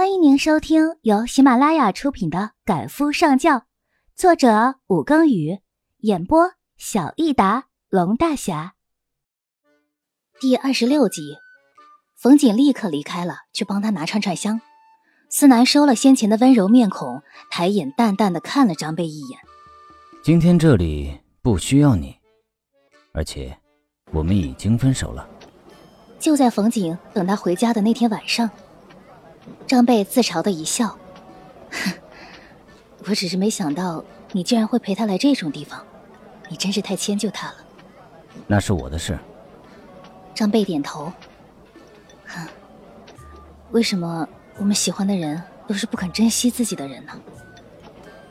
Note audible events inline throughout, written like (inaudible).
欢迎您收听由喜马拉雅出品的《赶夫上轿》，作者武庚宇，演播小益达龙大侠。第二十六集，冯锦立刻离开了，去帮他拿串串香。思南收了先前的温柔面孔，抬眼淡淡的看了张贝一眼。今天这里不需要你，而且我们已经分手了。就在冯景等他回家的那天晚上。张贝自嘲的一笑：“哼我只是没想到你竟然会陪他来这种地方，你真是太迁就他了。”那是我的事。张贝点头：“哼，为什么我们喜欢的人都是不肯珍惜自己的人呢？”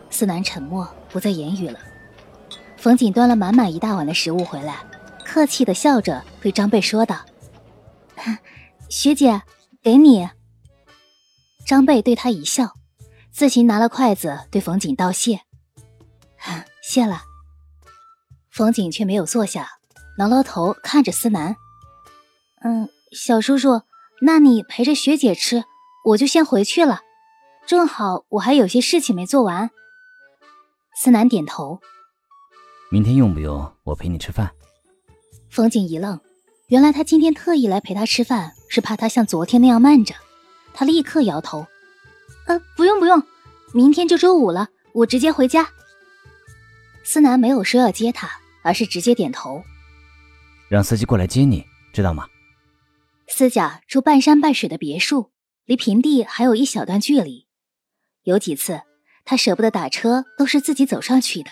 思南沉默，不再言语了。冯锦端了满满一大碗的食物回来，客气的笑着对张贝说道：“ (laughs) 学姐，给你。”张贝对他一笑，自行拿了筷子对冯锦道谢：“谢了。”冯锦却没有坐下，挠挠头看着思南：“嗯，小叔叔，那你陪着学姐吃，我就先回去了。正好我还有些事情没做完。”思南点头：“明天用不用我陪你吃饭？”冯锦一愣，原来他今天特意来陪他吃饭，是怕他像昨天那样慢着。他立刻摇头：“呃，不用不用，明天就周五了，我直接回家。”思南没有说要接他，而是直接点头：“让司机过来接你，知道吗？”思家住半山半水的别墅，离平地还有一小段距离。有几次他舍不得打车，都是自己走上去的。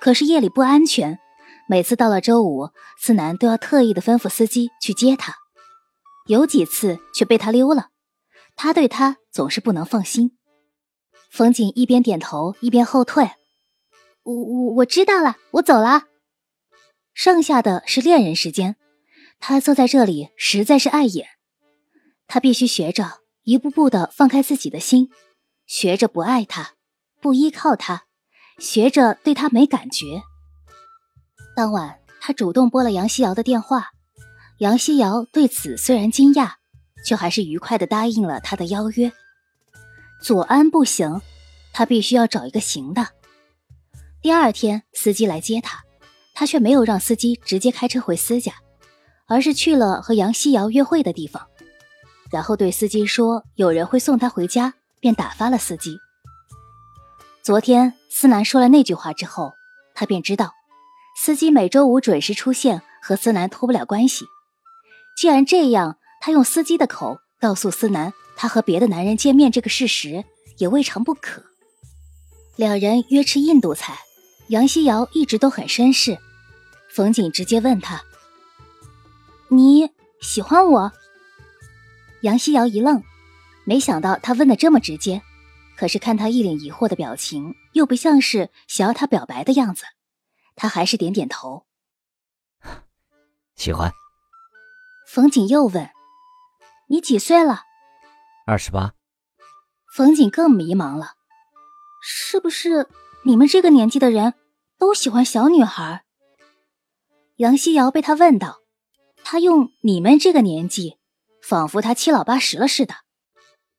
可是夜里不安全，每次到了周五，思南都要特意的吩咐司机去接他。有几次却被他溜了。他对他总是不能放心。冯锦一边点头一边后退。我我我知道了，我走了。剩下的是恋人时间，他坐在这里实在是碍眼。他必须学着一步步的放开自己的心，学着不爱他，不依靠他，学着对他没感觉。当晚，他主动拨了杨希瑶的电话。杨希瑶对此虽然惊讶。却还是愉快的答应了他的邀约。左安不行，他必须要找一个行的。第二天，司机来接他，他却没有让司机直接开车回司家，而是去了和杨希瑶约会的地方，然后对司机说有人会送他回家，便打发了司机。昨天思南说了那句话之后，他便知道，司机每周五准时出现和思南脱不了关系。既然这样。他用司机的口告诉思南，他和别的男人见面这个事实也未尝不可。两人约吃印度菜，杨希瑶一直都很绅士。冯锦直接问他：“你喜欢我？”杨希瑶一愣，没想到他问的这么直接，可是看他一脸疑惑的表情，又不像是想要他表白的样子，他还是点点头：“喜欢。”冯锦又问。你几岁了？二十八。冯锦更迷茫了，是不是你们这个年纪的人都喜欢小女孩？杨希瑶被他问到，他用“你们这个年纪”，仿佛他七老八十了似的。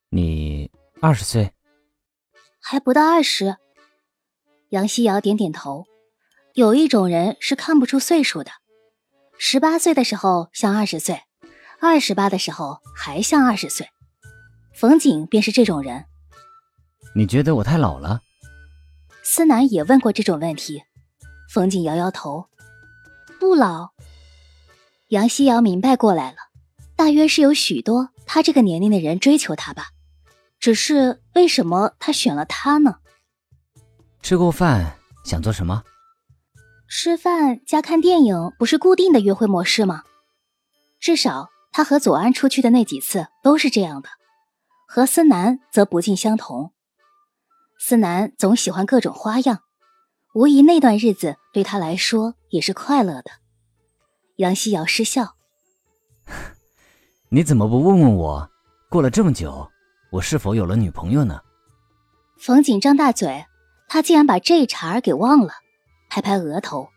你二十岁？还不到二十。杨希瑶点点头。有一种人是看不出岁数的，十八岁的时候像二十岁。二十八的时候还像二十岁，冯景便是这种人。你觉得我太老了？思南也问过这种问题，冯景摇摇头，不老。杨希瑶明白过来了，大约是有许多他这个年龄的人追求他吧，只是为什么他选了他呢？吃过饭想做什么？吃饭加看电影不是固定的约会模式吗？至少。他和左安出去的那几次都是这样的，和思南则不尽相同。思南总喜欢各种花样，无疑那段日子对他来说也是快乐的。杨希瑶失笑：“你怎么不问问我，过了这么久，我是否有了女朋友呢？”冯锦张大嘴，他竟然把这茬儿给忘了，拍拍额头：“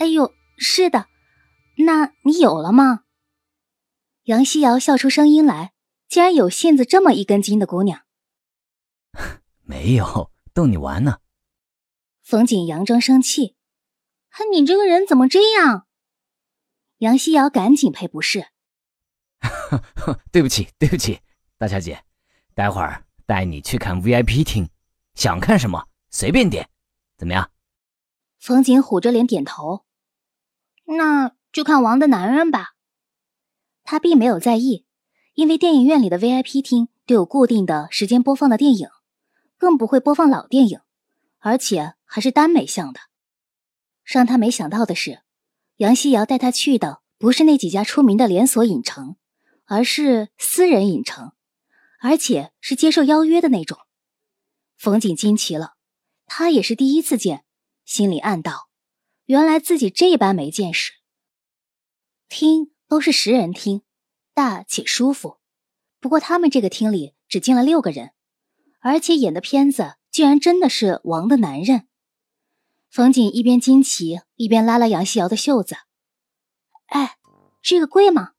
哎呦，是的，那你有了吗？”杨希瑶笑出声音来，竟然有性子这么一根筋的姑娘。(laughs) 没有逗你玩呢。冯景佯装生气：“哼，你这个人怎么这样？”杨希瑶赶紧赔不是：“ (laughs) 对不起，对不起，大小姐，待会儿带你去看 VIP 厅，想看什么随便点，怎么样？”冯景虎着脸点头：“那就看王的男人吧。”他并没有在意，因为电影院里的 VIP 厅都有固定的时间播放的电影，更不会播放老电影，而且还是耽美向的。让他没想到的是，杨希瑶带他去的不是那几家出名的连锁影城，而是私人影城，而且是接受邀约的那种。冯景惊奇了，他也是第一次见，心里暗道：原来自己这般没见识。听。都是十人厅，大且舒服。不过他们这个厅里只进了六个人，而且演的片子居然真的是王的男人。冯景一边惊奇，一边拉了杨希瑶的袖子：“哎，这个贵吗？”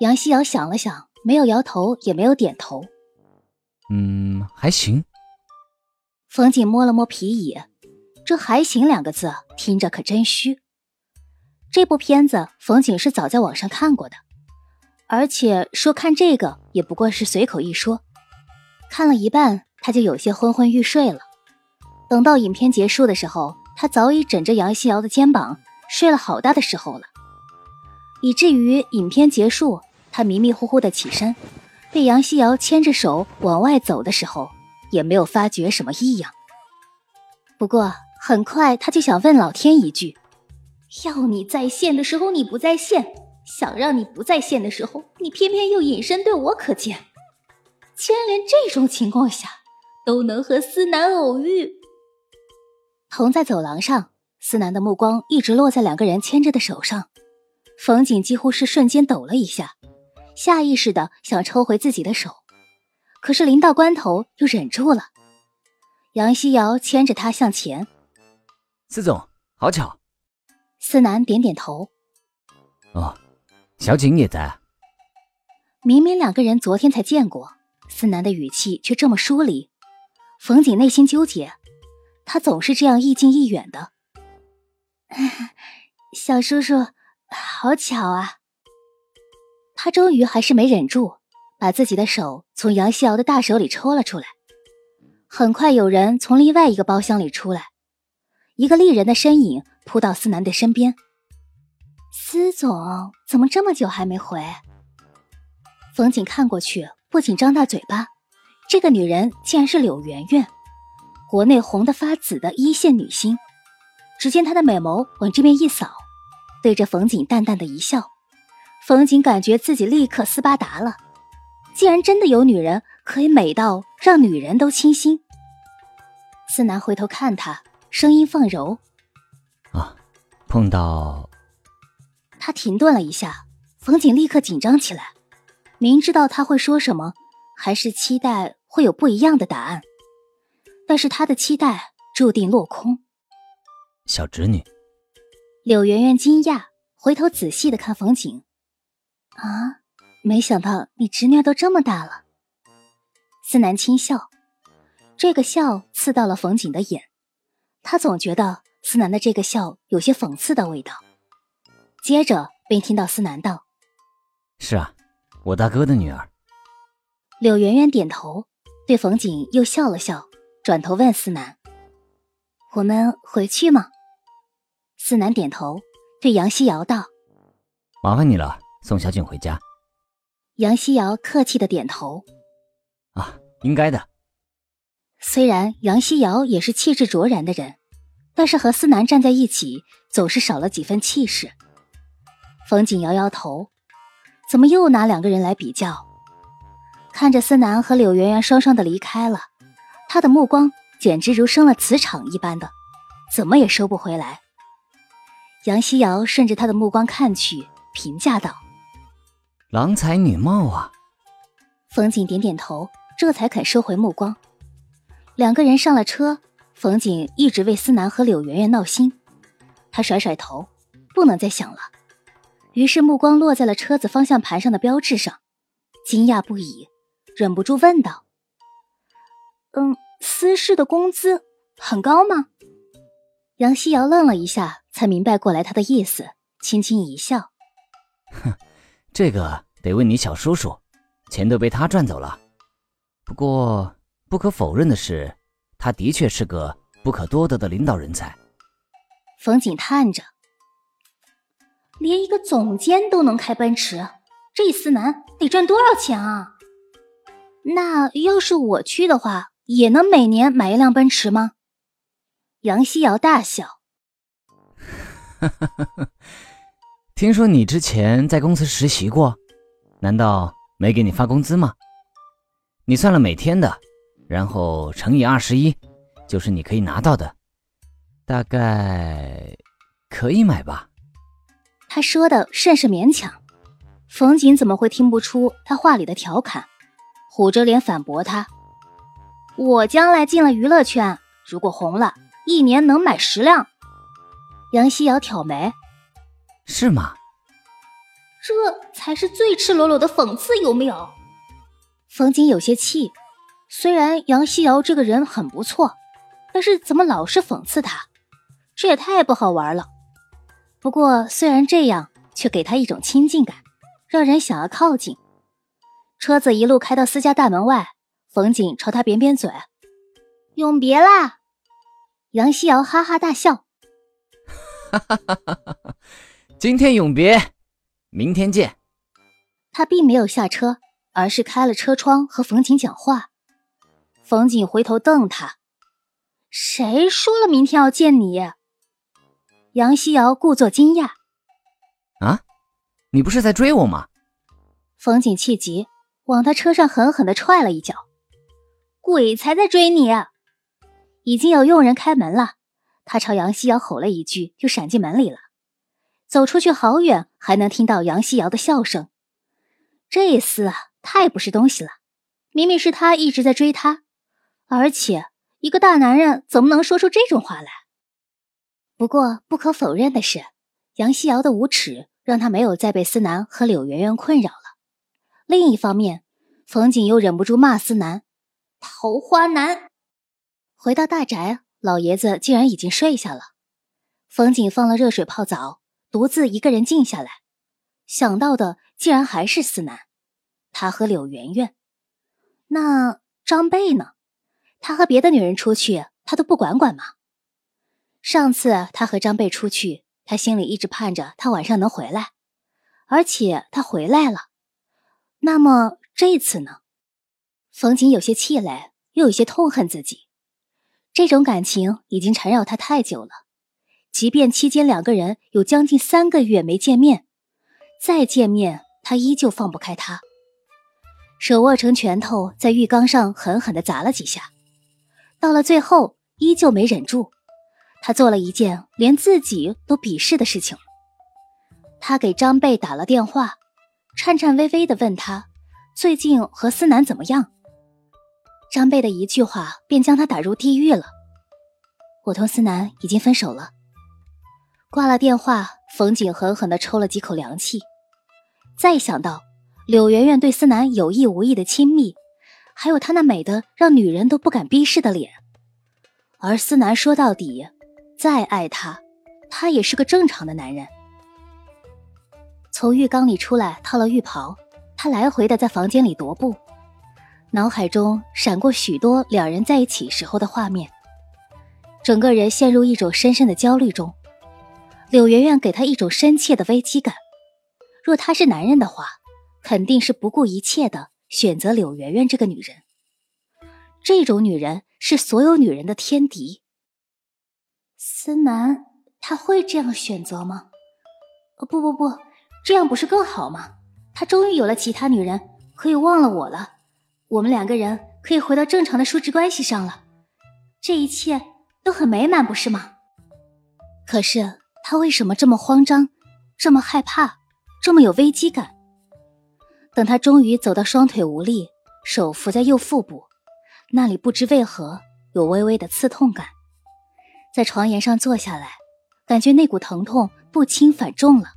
杨希瑶想了想，没有摇头，也没有点头。“嗯，还行。”冯景摸了摸皮椅，这“还行”两个字听着可真虚。这部片子冯景是早在网上看过的，而且说看这个也不过是随口一说。看了一半，他就有些昏昏欲睡了。等到影片结束的时候，他早已枕着杨希瑶的肩膀睡了好大的时候了，以至于影片结束，他迷迷糊糊的起身，被杨希瑶牵着手往外走的时候，也没有发觉什么异样。不过很快他就想问老天一句。要你在线的时候你不在线，想让你不在线的时候，你偏偏又隐身对我可见。竟然连这种情况下都能和思南偶遇。同在走廊上，思南的目光一直落在两个人牵着的手上。冯景几乎是瞬间抖了一下，下意识的想抽回自己的手，可是临到关头又忍住了。杨希瑶牵着他向前。司总，好巧。思南点点头。哦，小景也在。明明两个人昨天才见过，思南的语气却这么疏离。冯景内心纠结，他总是这样亦近亦远的。(laughs) 小叔叔，好巧啊！他终于还是没忍住，把自己的手从杨希瑶的大手里抽了出来。很快，有人从另外一个包厢里出来，一个丽人的身影。扑到思南的身边，司总怎么这么久还没回？冯景看过去，不仅张大嘴巴，这个女人竟然是柳媛媛，国内红的发紫的一线女星。只见她的美眸往这边一扫，对着冯景淡淡的一笑。冯景感觉自己立刻斯巴达了，竟然真的有女人可以美到让女人都倾心。思南回头看他，声音放柔。碰到，他停顿了一下，冯景立刻紧张起来，明知道他会说什么，还是期待会有不一样的答案，但是他的期待注定落空。小侄女，柳媛媛惊讶，回头仔细的看冯景，啊，没想到你侄女都这么大了。思南轻笑，这个笑刺到了冯景的眼，他总觉得。思南的这个笑有些讽刺的味道，接着便听到思南道：“是啊，我大哥的女儿。”柳媛媛点头，对冯景又笑了笑，转头问思南：“我们回去吗？”思南点头，对杨希瑶道：“麻烦你了，送小景回家。”杨希瑶客气的点头：“啊，应该的。”虽然杨希瑶也是气质卓然的人。但是和思南站在一起，总是少了几分气势。冯景摇摇头，怎么又拿两个人来比较？看着思南和柳媛媛双双的离开了，他的目光简直如生了磁场一般的，怎么也收不回来。杨希瑶顺着他的目光看去，评价道：“郎才女貌啊。”冯景点点头，这才肯收回目光。两个人上了车。冯景一直为思南和柳媛媛闹心，他甩甩头，不能再想了。于是目光落在了车子方向盘上的标志上，惊讶不已，忍不住问道：“嗯，私事的工资很高吗？”杨希瑶愣了一下，才明白过来他的意思，轻轻一笑：“哼，这个得问你小叔叔，钱都被他赚走了。不过不可否认的是，他的确是个不可多得的领导人才。”冯景叹着：“连一个总监都能开奔驰，这思南得赚多少钱啊？那要是我去的话，也能每年买一辆奔驰吗？”杨希瑶大笑：“ (laughs) 听说你之前在公司实习过，难道没给你发工资吗？你算了每天的，然后乘以二十一，就是你可以拿到的，大概可以买吧？”他说的甚是勉强，冯锦怎么会听不出他话里的调侃？虎着脸反驳他：“我将来进了娱乐圈，如果红了。”一年能买十辆，杨希瑶挑眉，是吗？这才是最赤裸裸的讽刺，有没有？冯瑾有些气，虽然杨希瑶这个人很不错，但是怎么老是讽刺他？这也太不好玩了。不过虽然这样，却给他一种亲近感，让人想要靠近。车子一路开到私家大门外，冯景朝他扁扁嘴：“永别啦。”杨希瑶哈哈大笑，哈哈哈哈哈！今天永别，明天见。他并没有下车，而是开了车窗和冯景讲话。冯景回头瞪他：“谁说了明天要见你？”杨希瑶故作惊讶：“啊，你不是在追我吗？”冯景气急，往他车上狠狠的踹了一脚：“鬼才在追你！”已经有佣人开门了，他朝杨希瑶吼了一句，就闪进门里了。走出去好远，还能听到杨希瑶的笑声。这厮啊，太不是东西了！明明是他一直在追她，而且一个大男人怎么能说出这种话来？不过不可否认的是，杨希瑶的无耻让他没有再被思南和柳媛媛困扰了。另一方面，冯景又忍不住骂思南：“桃花男。”回到大宅，老爷子竟然已经睡下了。冯景放了热水泡澡，独自一个人静下来，想到的竟然还是思南。他和柳媛媛，那张贝呢？他和别的女人出去，他都不管管吗？上次他和张贝出去，他心里一直盼着他晚上能回来，而且他回来了。那么这次呢？冯瑾有些气馁，又有些痛恨自己。这种感情已经缠绕他太久了，即便期间两个人有将近三个月没见面，再见面他依旧放不开他。手握成拳头，在浴缸上狠狠地砸了几下，到了最后依旧没忍住，他做了一件连自己都鄙视的事情。他给张贝打了电话，颤颤巍巍地问他最近和思南怎么样。张贝的一句话便将他打入地狱了。我同思南已经分手了。挂了电话，冯景狠狠地抽了几口凉气。再想到柳媛媛对思南有意无意的亲密，还有他那美的让女人都不敢逼视的脸，而思南说到底，再爱他，他也是个正常的男人。从浴缸里出来，套了浴袍，他来回的在房间里踱步。脑海中闪过许多两人在一起时候的画面，整个人陷入一种深深的焦虑中。柳媛媛给他一种深切的危机感，若他是男人的话，肯定是不顾一切的选择柳媛媛这个女人。这种女人是所有女人的天敌。思南他会这样选择吗？不不不，这样不是更好吗？他终于有了其他女人，可以忘了我了。我们两个人可以回到正常的叔侄关系上了，这一切都很美满，不是吗？可是他为什么这么慌张，这么害怕，这么有危机感？等他终于走到双腿无力，手扶在右腹部，那里不知为何有微微的刺痛感，在床沿上坐下来，感觉那股疼痛不轻反重了，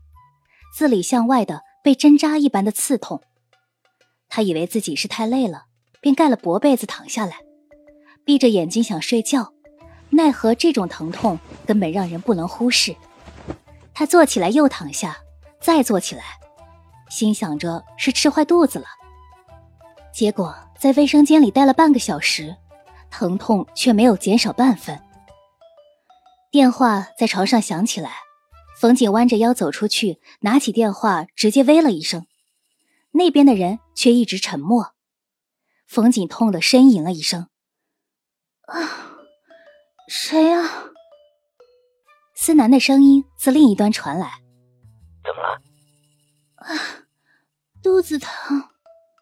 自里向外的被针扎一般的刺痛。他以为自己是太累了，便盖了薄被子躺下来，闭着眼睛想睡觉，奈何这种疼痛根本让人不能忽视。他坐起来又躺下，再坐起来，心想着是吃坏肚子了。结果在卫生间里待了半个小时，疼痛却没有减少半分。电话在床上响起来，冯景弯着腰走出去，拿起电话直接喂了一声。那边的人却一直沉默。冯景痛的呻吟了一声：“啊，谁啊？”思南的声音自另一端传来：“怎么了？”“，子疼，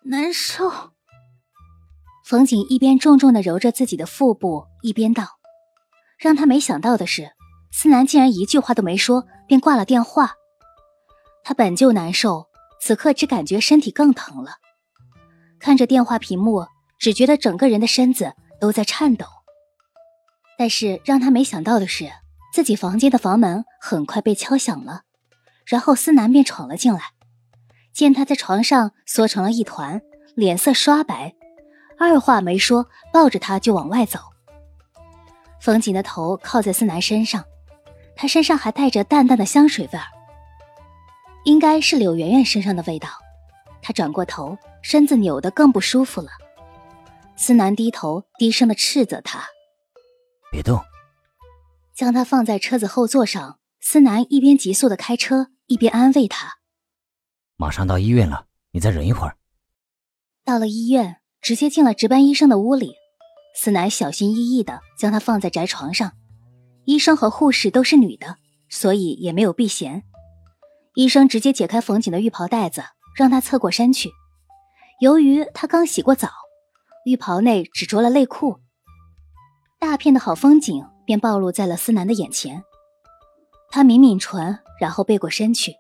难受。”冯景一边重重的揉着自己的腹部，一边道。让他没想到的是，思南竟然一句话都没说，便挂了电话。他本就难受，此刻只感觉身体更疼了。看着电话屏幕，只觉得整个人的身子都在颤抖。但是让他没想到的是，自己房间的房门很快被敲响了，然后思南便闯了进来。见他在床上缩成了一团，脸色刷白，二话没说，抱着他就往外走。冯瑾的头靠在思南身上，他身上还带着淡淡的香水味儿，应该是柳媛媛身上的味道。他转过头，身子扭得更不舒服了。思南低头低声的斥责他：“别动。”将他放在车子后座上。思南一边急速的开车，一边安慰他：“马上到医院了，你再忍一会儿。”到了医院，直接进了值班医生的屋里。思南小心翼翼地将他放在宅床上，医生和护士都是女的，所以也没有避嫌。医生直接解开冯景的浴袍带子，让他侧过身去。由于他刚洗过澡，浴袍内只着了内裤，大片的好风景便暴露在了思南的眼前。他抿抿唇，然后背过身去。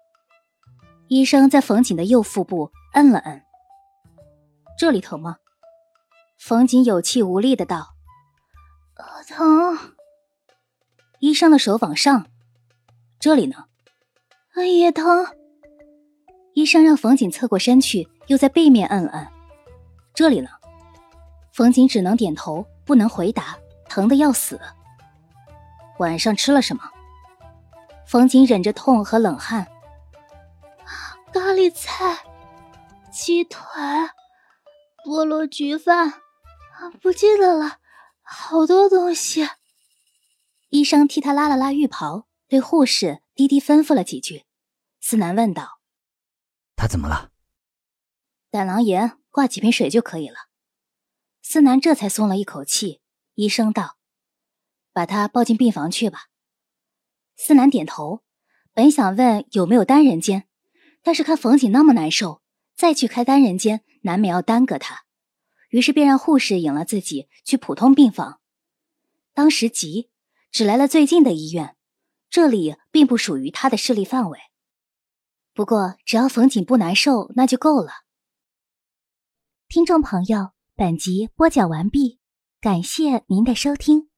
医生在冯瑾的右腹部摁了摁，这里疼吗？冯瑾有气无力的道：“疼。”医生的手往上，这里呢，也疼。医生让冯瑾侧过身去，又在背面摁了摁，这里呢。冯瑾只能点头，不能回答，疼的要死。晚上吃了什么？冯瑾忍着痛和冷汗，咖喱菜、鸡腿、菠萝焗饭。不记得了，好多东西。医生替他拉了拉浴袍，对护士低低吩咐了几句。思南问道：“他怎么了？”胆囊炎，挂几瓶水就可以了。思南这才松了一口气。医生道：“把他抱进病房去吧。”思南点头，本想问有没有单人间，但是看冯景那么难受，再去开单人间难免要耽搁他。于是便让护士引了自己去普通病房。当时急，只来了最近的医院，这里并不属于他的势力范围。不过只要冯景不难受，那就够了。听众朋友，本集播讲完毕，感谢您的收听。